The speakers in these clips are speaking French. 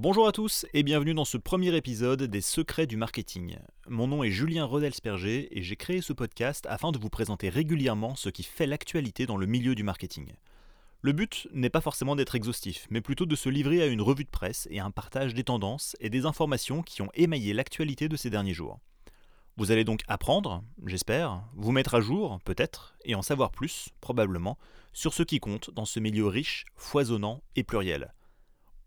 Bonjour à tous et bienvenue dans ce premier épisode des Secrets du marketing. Mon nom est Julien Rodelsperger et j'ai créé ce podcast afin de vous présenter régulièrement ce qui fait l'actualité dans le milieu du marketing. Le but n'est pas forcément d'être exhaustif, mais plutôt de se livrer à une revue de presse et à un partage des tendances et des informations qui ont émaillé l'actualité de ces derniers jours. Vous allez donc apprendre, j'espère, vous mettre à jour, peut-être, et en savoir plus, probablement, sur ce qui compte dans ce milieu riche, foisonnant et pluriel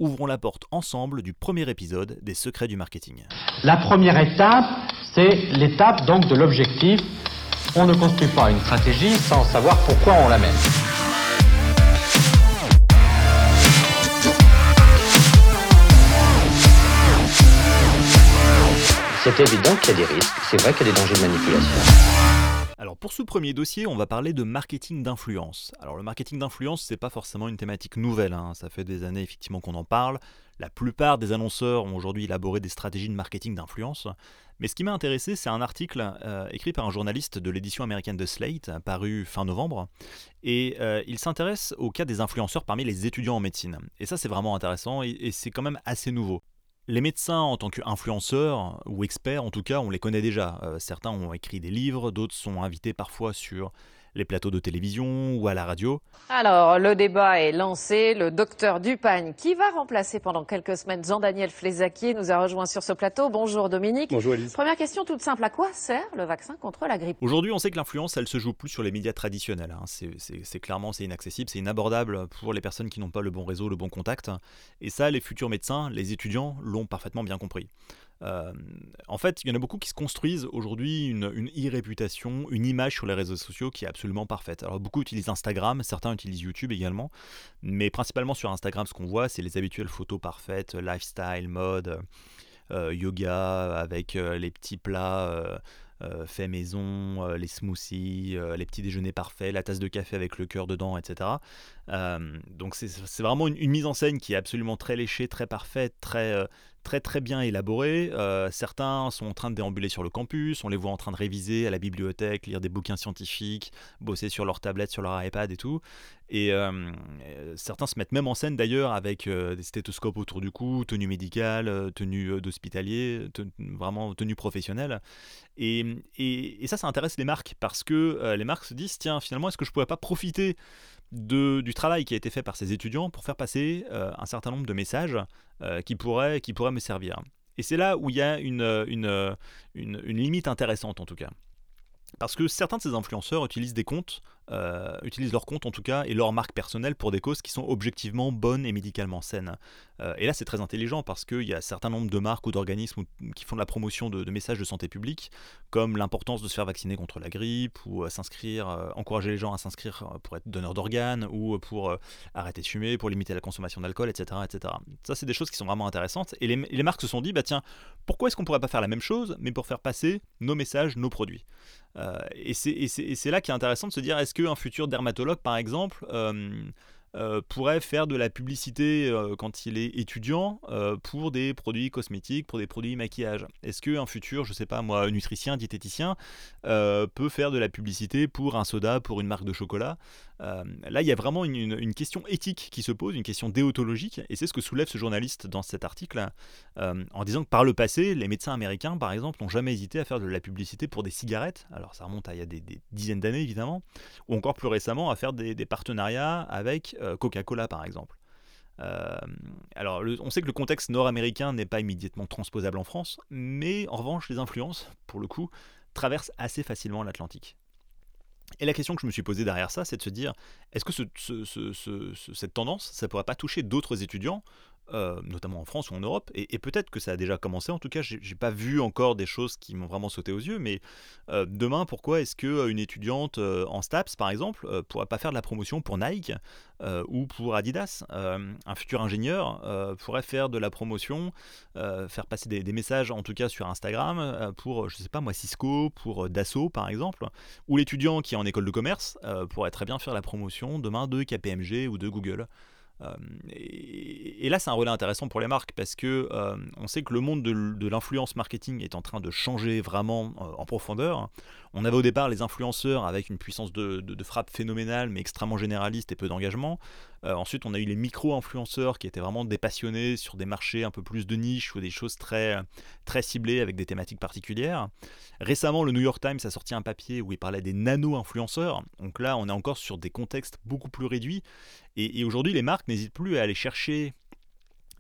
ouvrons la porte ensemble du premier épisode des secrets du marketing. La première étape, c'est l'étape donc de l'objectif. On ne construit pas une stratégie sans savoir pourquoi on la mène. C'est évident qu'il y a des risques, c'est vrai qu'il y a des dangers de manipulation. Alors pour ce premier dossier, on va parler de marketing d'influence. Alors le marketing d'influence, c'est pas forcément une thématique nouvelle, hein. ça fait des années effectivement qu'on en parle. La plupart des annonceurs ont aujourd'hui élaboré des stratégies de marketing d'influence. Mais ce qui m'a intéressé, c'est un article euh, écrit par un journaliste de l'édition américaine de Slate, paru fin novembre. Et euh, il s'intéresse au cas des influenceurs parmi les étudiants en médecine. Et ça, c'est vraiment intéressant et c'est quand même assez nouveau. Les médecins, en tant qu'influenceurs, ou experts en tout cas, on les connaît déjà. Euh, certains ont écrit des livres, d'autres sont invités parfois sur les plateaux de télévision ou à la radio. Alors, le débat est lancé. Le docteur Dupagne, qui va remplacer pendant quelques semaines Jean-Daniel Flézaquier, nous a rejoint sur ce plateau. Bonjour Dominique. Bonjour Elise. Première question toute simple. À quoi sert le vaccin contre la grippe? Aujourd'hui, on sait que l'influence, elle se joue plus sur les médias traditionnels. Hein. C'est clairement, c'est inaccessible, c'est inabordable pour les personnes qui n'ont pas le bon réseau, le bon contact. Et ça, les futurs médecins, les étudiants l'ont parfaitement bien compris. Euh, en fait, il y en a beaucoup qui se construisent aujourd'hui une, e-réputation, une image sur les réseaux sociaux qui est absolument parfaite. Alors beaucoup utilisent Instagram, certains utilisent YouTube également, mais principalement sur Instagram, ce qu'on voit, c'est les habituelles photos parfaites, lifestyle, mode, euh, yoga, avec euh, les petits plats. faits maison, les smoothies, les petits déjeuners parfaits, la tasse de café avec le cœur dedans, etc. donc c'est vraiment une, une, mise en scène qui est absolument très léchée, très parfaite, très, très très bien élaboré. Euh, certains sont en train de déambuler sur le campus, on les voit en train de réviser à la bibliothèque, lire des bouquins scientifiques, bosser sur leur tablette, sur leur iPad et tout. Et euh, euh, certains se mettent même en scène d'ailleurs avec des stéthoscopes autour du cou, tenue médicale, tenue d'hospitalier, vraiment tenue professionnelle. Et, et, et ça, ça intéresse les marques parce que les marques se disent tiens, finalement, est-ce que je pourrais pas profiter du travail qui a été fait par ces étudiants pour faire passer euh, un certain nombre de messages euh, qui, pourraient, qui me servir. Et c'est là où il y a une, une, une, limite intéressante en tout cas. Parce que certains de ces influenceurs utilisent des comptes euh, utilisent leur compte en tout cas et leur marque personnelle pour des causes qui sont objectivement bonnes et médicalement saines. Euh, et là c'est très intelligent parce qu'il y a un certain nombre de marques ou d'organismes qui font de la promotion de, messages de santé publique, comme l'importance de se faire vacciner contre la grippe ou euh, s'inscrire, encourager les gens à s'inscrire pour être donneur d'organes ou pour arrêter de fumer, pour limiter la consommation d'alcool, etc., etc. Ça c'est des choses qui sont vraiment intéressantes. Et les, marques se sont dit, bah tiens, pourquoi est-ce qu'on pourrait pas faire la même chose, mais pour faire passer nos messages, nos produits? Et c'est là qui est intéressant de se dire, est-ce que un futur dermatologue, par exemple, euh, euh, pourrait faire de la publicité euh, quand il est étudiant pour des produits cosmétiques, pour des produits maquillage. Est-ce qu'un futur, je sais pas moi, nutricien, diététicien, peut faire de la publicité pour un soda, pour une marque de chocolat euh, là, il y a vraiment une, question éthique qui se pose, une question déontologique, et c'est ce que soulève ce journaliste dans cet article, euh, en disant que par le passé, les médecins américains, par exemple, n'ont jamais hésité à faire de la publicité pour des cigarettes, alors ça remonte à il y a des, dizaines d'années évidemment, ou encore plus récemment à faire des, partenariats avec euh, Coca-Cola, par exemple. alors, on sait que le contexte nord-américain n'est pas immédiatement transposable en France, mais en revanche, les influences, pour le coup, traversent assez facilement l'Atlantique. Et la question que je me suis posée derrière ça, c'est de se dire, est-ce que cette tendance, ça ne pourrait pas toucher d'autres étudiants euh, notamment en France ou en Europe, et, peut-être que ça a déjà commencé. En tout cas, j'ai pas vu encore des choses qui m'ont vraiment sauté aux yeux. Mais euh, demain, pourquoi est-ce que euh, étudiante en STAPS, par exemple, pourrait pas faire de la promotion pour Nike ou pour Adidas Un futur ingénieur pourrait faire de la promotion, faire passer des, messages, en tout cas sur Instagram, pour, je sais pas moi, Cisco, pour Dassault, par exemple, ou l'étudiant qui est en école de commerce pourrait très bien faire la promotion demain de KPMG ou de Google. Euh, et, là, c'est un relais intéressant pour les marques parce que euh, on sait que le monde de, l'influence marketing est en train de changer vraiment euh, en profondeur. On avait au départ les influenceurs avec une puissance de, frappe phénoménale, mais extrêmement généraliste et peu d'engagement. Euh, ensuite, on a eu les micro-influenceurs qui étaient vraiment des passionnés sur des marchés un peu plus de niche ou des choses très, très ciblées avec des thématiques particulières. Récemment, le New York Times a sorti un papier où il parlait des nano-influenceurs. Donc là, on est encore sur des contextes beaucoup plus réduits. et aujourd'hui, les marques n'hésitent plus à aller chercher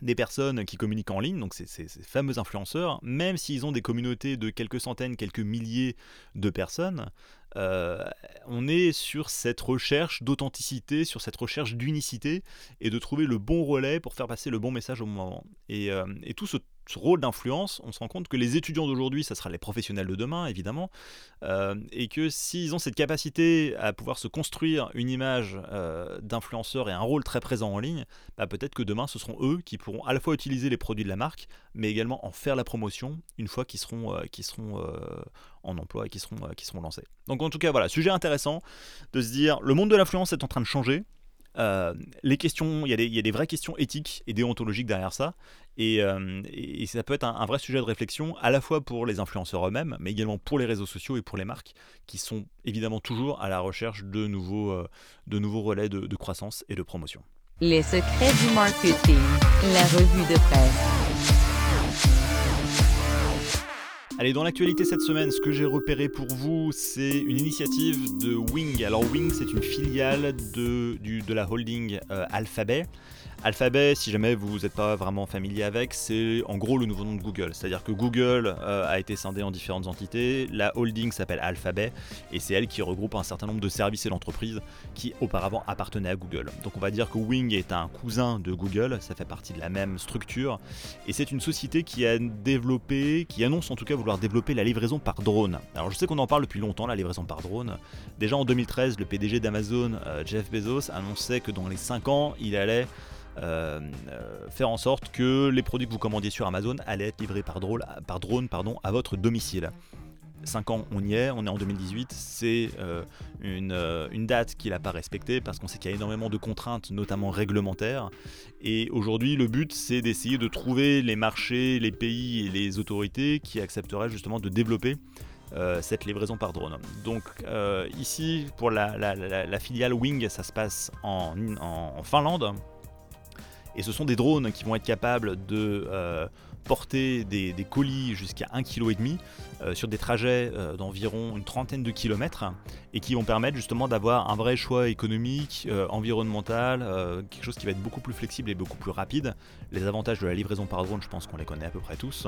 des personnes qui communiquent en ligne, donc ces, ces, fameux influenceurs, même s'ils ont des communautés de quelques centaines, quelques milliers de personnes, euh, on est sur cette recherche d'authenticité, sur cette recherche d'unicité et de trouver le bon relais pour faire passer le bon message au moment. Et, euh, et tout ce ce rôle d'influence, on se rend compte que les étudiants d'aujourd'hui, ça sera les professionnels de demain, évidemment, euh, et que s'ils ont cette capacité à pouvoir se construire une image euh, d'influenceur et un rôle très présent en ligne, bah, peut-être que demain, ce seront eux qui pourront à la fois utiliser les produits de la marque, mais également en faire la promotion une fois qu'ils seront, euh, en emploi et qu'ils seront, seront lancés. Donc en tout cas, voilà, sujet intéressant de se dire, le monde de l'influence est en train de changer, euh, les questions, il y, a des vraies questions éthiques et déontologiques derrière ça, et, euh, ça peut être un, vrai sujet de réflexion à la fois pour les influenceurs eux-mêmes, mais également pour les réseaux sociaux et pour les marques, qui sont évidemment toujours à la recherche de nouveaux, euh, relais de, de croissance et de promotion. Les secrets du marketing, la revue de presse. Allez, dans l'actualité cette semaine, ce que j'ai repéré pour vous, c'est une initiative de Wing. Alors Wing, c'est une filiale de, la holding euh, Alphabet. Alphabet, si jamais vous n'êtes pas vraiment familier avec, c'est en gros le nouveau nom de Google. C'est-à-dire que Google euh, a été scindé en différentes entités, la holding s'appelle Alphabet, et c'est elle qui regroupe un certain nombre de services et d'entreprises qui auparavant appartenaient à Google. Donc on va dire que Wing est un cousin de Google, ça fait partie de la même structure, et c'est une société qui a développé, qui annonce en tout cas vouloir développer la livraison par drone. Alors je sais qu'on en parle depuis longtemps, la livraison par drone. Déjà en 2013, le PDG d'Amazon, euh, Jeff Bezos, annonçait que dans les 5 ans, il allait faire en sorte que les produits que vous commandiez sur Amazon allaient être livrés par drone, à votre domicile. 5 ans, on y est, on est en 2018, c'est euh, une, date qu'il n'a pas respectée parce qu'on sait qu'il y a énormément de contraintes, notamment réglementaires. Et aujourd'hui, le but, c'est d'essayer de trouver les marchés, les pays et les autorités qui accepteraient justement de développer cette livraison par drone. Donc ici, pour la, filiale Wing, ça se passe en Finlande. Et ce sont des drones qui vont être capables de euh, porter des, colis jusqu'à 1,5 kg euh, sur des trajets euh, d'environ une trentaine de kilomètres et qui vont permettre justement d'avoir un vrai choix économique, environnemental, quelque chose qui va être beaucoup plus flexible et beaucoup plus rapide. Les avantages de la livraison par drone, je pense qu'on les connaît à peu près tous.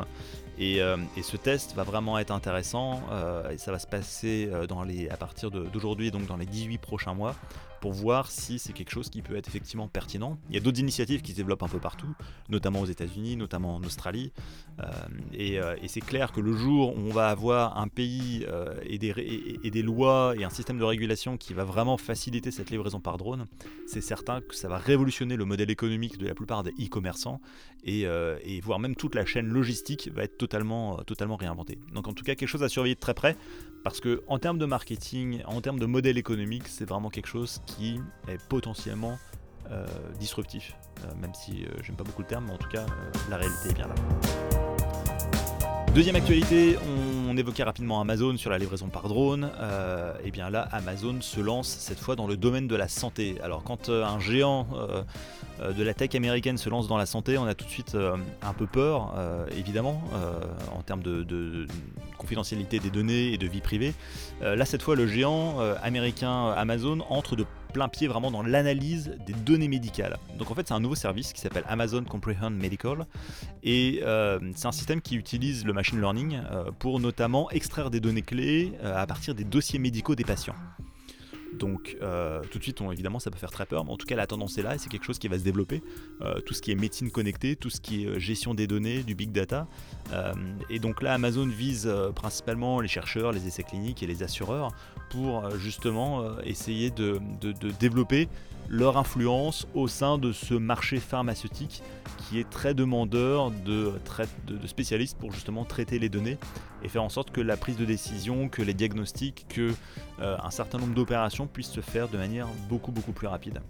Et, ce test va vraiment être intéressant et ça va se passer à partir d'aujourd'hui, donc dans les 18 prochains mois pour voir si c'est quelque chose qui peut être effectivement pertinent. Il y a d'autres initiatives qui se développent un peu partout, notamment aux États-Unis, notamment en Australie. Euh, euh, et, c'est clair que le jour où on va avoir un pays euh, et, des, lois et un système de régulation qui va vraiment faciliter cette livraison par drone, c'est certain que ça va révolutionner le modèle économique de la plupart des e-commerçants et, voire même toute la chaîne logistique va être totalement, totalement réinventée. Donc en tout cas quelque chose à surveiller de très près parce que en termes de marketing, en termes de modèle économique, c'est vraiment quelque chose qui est potentiellement disruptif. Euh, même si euh, j'aime pas beaucoup le terme, mais en tout cas, la réalité est bien là. Deuxième actualité, on, évoquait rapidement Amazon sur la livraison par drone. et bien là, Amazon se lance cette fois dans le domaine de la santé. Alors quand un géant de la tech américaine se lance dans la santé, on a tout de suite un peu peur, évidemment, en termes de, confidentialité des données et de vie privée. là, cette fois, le géant américain Amazon entre de plein pied vraiment dans l'analyse des données médicales. Donc en fait c'est un nouveau service qui s'appelle Amazon Comprehend Medical et euh, c'est un système qui utilise le machine learning euh, pour notamment extraire des données clés euh, à partir des dossiers médicaux des patients. Donc euh, tout de suite, évidemment, ça peut faire très peur, mais en tout cas, la tendance est là et c'est quelque chose qui va se développer. Euh, tout ce qui est médecine connectée, tout ce qui est euh, gestion des données, du big data. et donc là, Amazon vise principalement les chercheurs, les essais cliniques et les assureurs pour justement essayer de, développer leur influence au sein de ce marché pharmaceutique qui est très demandeur de, de, spécialistes pour justement traiter les données et faire en sorte que la prise de décision, que les diagnostics, que un certain nombre d'opérations puissent se faire de manière beaucoup beaucoup plus rapide.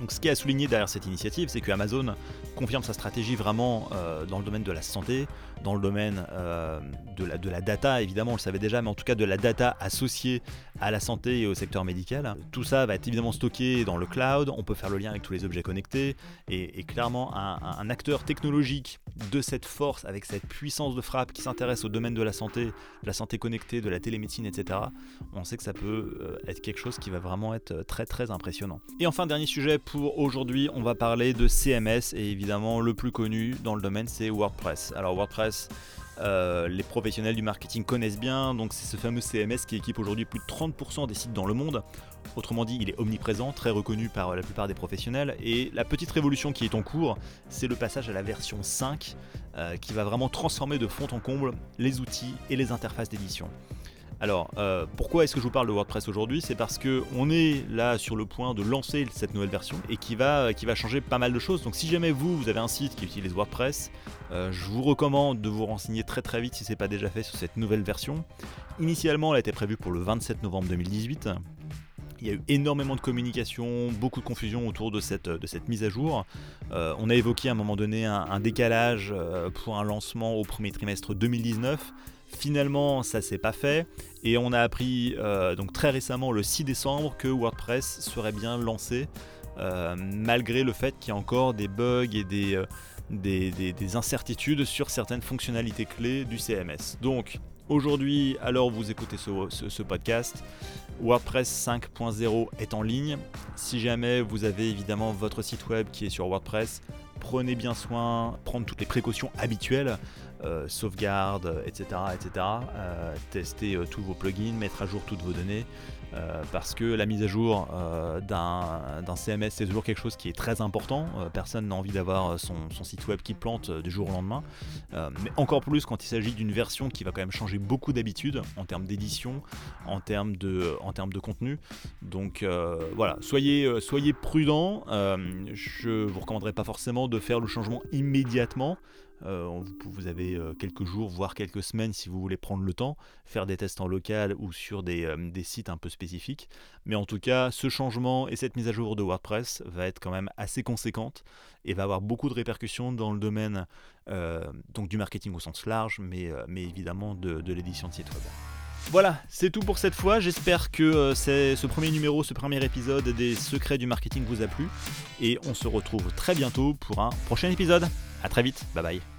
Donc ce qui est à souligner derrière cette initiative, c'est que Amazon confirme sa stratégie vraiment euh, dans le domaine de la santé, dans le domaine euh, de, la, data, évidemment, on le savait déjà, mais en tout cas de la data associée à la santé et au secteur médical. Tout ça va être évidemment stocké dans le cloud, on peut faire le lien avec tous les objets connectés, et, clairement un, un, acteur technologique de cette force, avec cette puissance de frappe qui s'intéresse au domaine de la santé, de la santé connectée, de la télémédecine, etc., on sait que ça peut euh, être quelque chose qui va vraiment être très très impressionnant. Et enfin, dernier sujet pour aujourd'hui, on va parler de CMS, et évidemment le plus connu dans le domaine c'est WordPress. Alors WordPress, euh, les professionnels du marketing connaissent bien, donc c'est ce fameux CMS qui équipe aujourd'hui plus de 30% des sites dans le monde. Autrement dit, il est omniprésent, très reconnu par la plupart des professionnels. Et la petite révolution qui est en cours, c'est le passage à la version 5, euh, qui va vraiment transformer de fond en comble les outils et les interfaces d'édition. Alors, euh, pourquoi est-ce que je vous parle de WordPress aujourd'hui? C'est parce que on est là sur le point de lancer cette nouvelle version et qui va, qui va changer pas mal de choses. Donc, si jamais vous, vous avez un site qui utilise WordPress, euh, je vous recommande de vous renseigner très très vite si ce n'est pas déjà fait sur cette nouvelle version. Initialement, elle a été prévue pour le 27 novembre 2018. Il y a eu énormément de communication, beaucoup de confusion autour de cette, mise à jour. Euh, on a évoqué à un moment donné un décalage pour un lancement au premier trimestre 2019. Finalement, ça s'est pas fait et on a appris euh, donc très récemment, le 6 décembre, que WordPress serait bien lancé, euh, malgré le fait qu'il y a encore des bugs et euh, des, des, incertitudes sur certaines fonctionnalités clés du CMS. Aujourd'hui, alors vous écoutez ce, podcast, WordPress 5.0 est en ligne. Si jamais vous avez évidemment votre site web qui est sur WordPress, prenez bien soin, prendre toutes les précautions habituelles. Euh, sauvegarde, etc. etc. Tester tous vos plugins, mettre à jour toutes vos données, parce que la mise à jour d'un CMS c'est toujours quelque chose qui est très important. personne n'a envie d'avoir son, site web qui plante du jour au lendemain, mais encore plus quand il s'agit d'une version qui va quand même changer beaucoup d'habitudes en termes d'édition, en termes de, en termes de contenu. Donc voilà, soyez, soyez prudents. je vous recommanderais pas forcément de faire le changement immédiatement. Euh, vous, avez euh, quelques jours, voire quelques semaines si vous voulez prendre le temps, faire des tests en local ou sur des, euh, des, sites un peu spécifiques. Mais en tout cas, ce changement et cette mise à jour de WordPress va être quand même assez conséquente et va avoir beaucoup de répercussions dans le domaine donc du marketing au sens large, mais, évidemment de, de l'édition de site web. Voilà, c'est tout pour cette fois. J'espère que ce premier numéro, ce premier épisode des secrets du marketing vous a plu. Et on se retrouve très bientôt pour un prochain épisode. A très vite, bye bye.